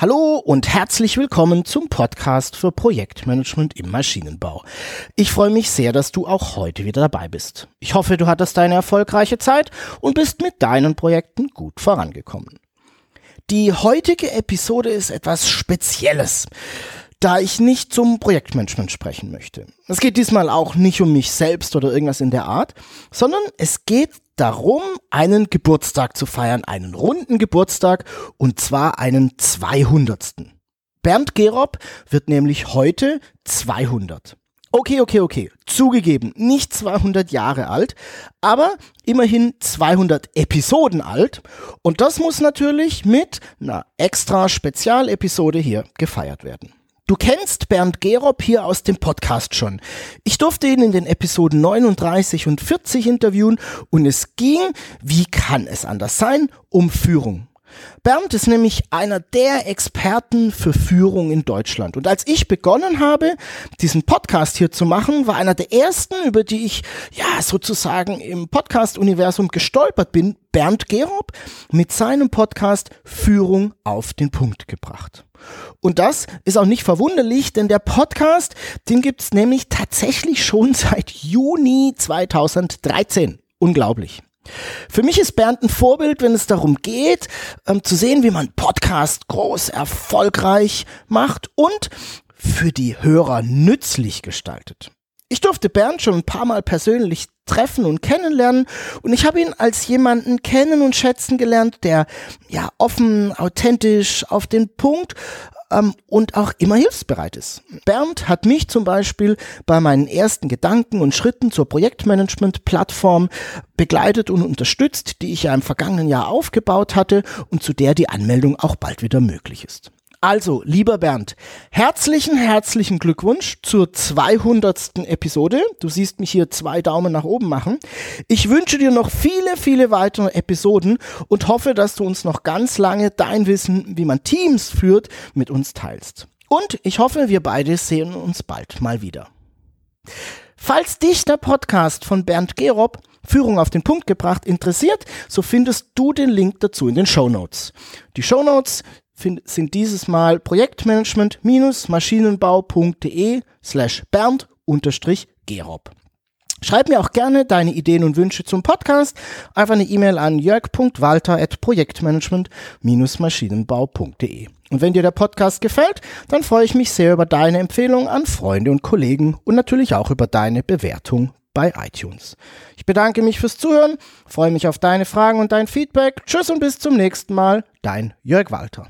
Hallo und herzlich willkommen zum Podcast für Projektmanagement im Maschinenbau. Ich freue mich sehr, dass du auch heute wieder dabei bist. Ich hoffe, du hattest eine erfolgreiche Zeit und bist mit deinen Projekten gut vorangekommen. Die heutige Episode ist etwas Spezielles da ich nicht zum Projektmanagement sprechen möchte. Es geht diesmal auch nicht um mich selbst oder irgendwas in der Art, sondern es geht darum, einen Geburtstag zu feiern, einen runden Geburtstag und zwar einen 200. Bernd Gerob wird nämlich heute 200. Okay, okay, okay. Zugegeben, nicht 200 Jahre alt, aber immerhin 200 Episoden alt. Und das muss natürlich mit einer extra Spezialepisode hier gefeiert werden. Du kennst Bernd Gerob hier aus dem Podcast schon. Ich durfte ihn in den Episoden 39 und 40 interviewen und es ging, wie kann es anders sein, um Führung. Bernd ist nämlich einer der Experten für Führung in Deutschland. Und als ich begonnen habe, diesen Podcast hier zu machen, war einer der ersten, über die ich ja sozusagen im Podcast-Universum gestolpert bin, Bernd Gerob mit seinem Podcast Führung auf den Punkt gebracht. Und das ist auch nicht verwunderlich, denn der Podcast, den gibt's nämlich tatsächlich schon seit Juni 2013. Unglaublich. Für mich ist Bernd ein Vorbild, wenn es darum geht, ähm, zu sehen, wie man Podcast groß erfolgreich macht und für die Hörer nützlich gestaltet. Ich durfte Bernd schon ein paar Mal persönlich treffen und kennenlernen und ich habe ihn als jemanden kennen und schätzen gelernt, der ja offen, authentisch, auf den Punkt ähm, und auch immer hilfsbereit ist. Bernd hat mich zum Beispiel bei meinen ersten Gedanken und Schritten zur Projektmanagement-Plattform begleitet und unterstützt, die ich ja im vergangenen Jahr aufgebaut hatte und zu der die Anmeldung auch bald wieder möglich ist. Also, lieber Bernd, herzlichen, herzlichen Glückwunsch zur 200. Episode. Du siehst mich hier zwei Daumen nach oben machen. Ich wünsche dir noch viele, viele weitere Episoden und hoffe, dass du uns noch ganz lange dein Wissen, wie man Teams führt, mit uns teilst. Und ich hoffe, wir beide sehen uns bald mal wieder. Falls dich der Podcast von Bernd Gerob Führung auf den Punkt gebracht interessiert, so findest du den Link dazu in den Show Notes. Die Show Notes sind dieses Mal projektmanagement-maschinenbau.de slash bernd-gerob. Schreib mir auch gerne deine Ideen und Wünsche zum Podcast. Einfach eine E-Mail an jörg.walter.projektmanagement-maschinenbau.de. Und wenn dir der Podcast gefällt, dann freue ich mich sehr über deine Empfehlung an Freunde und Kollegen und natürlich auch über deine Bewertung bei iTunes. Ich bedanke mich fürs Zuhören, freue mich auf deine Fragen und dein Feedback. Tschüss und bis zum nächsten Mal, dein Jörg Walter.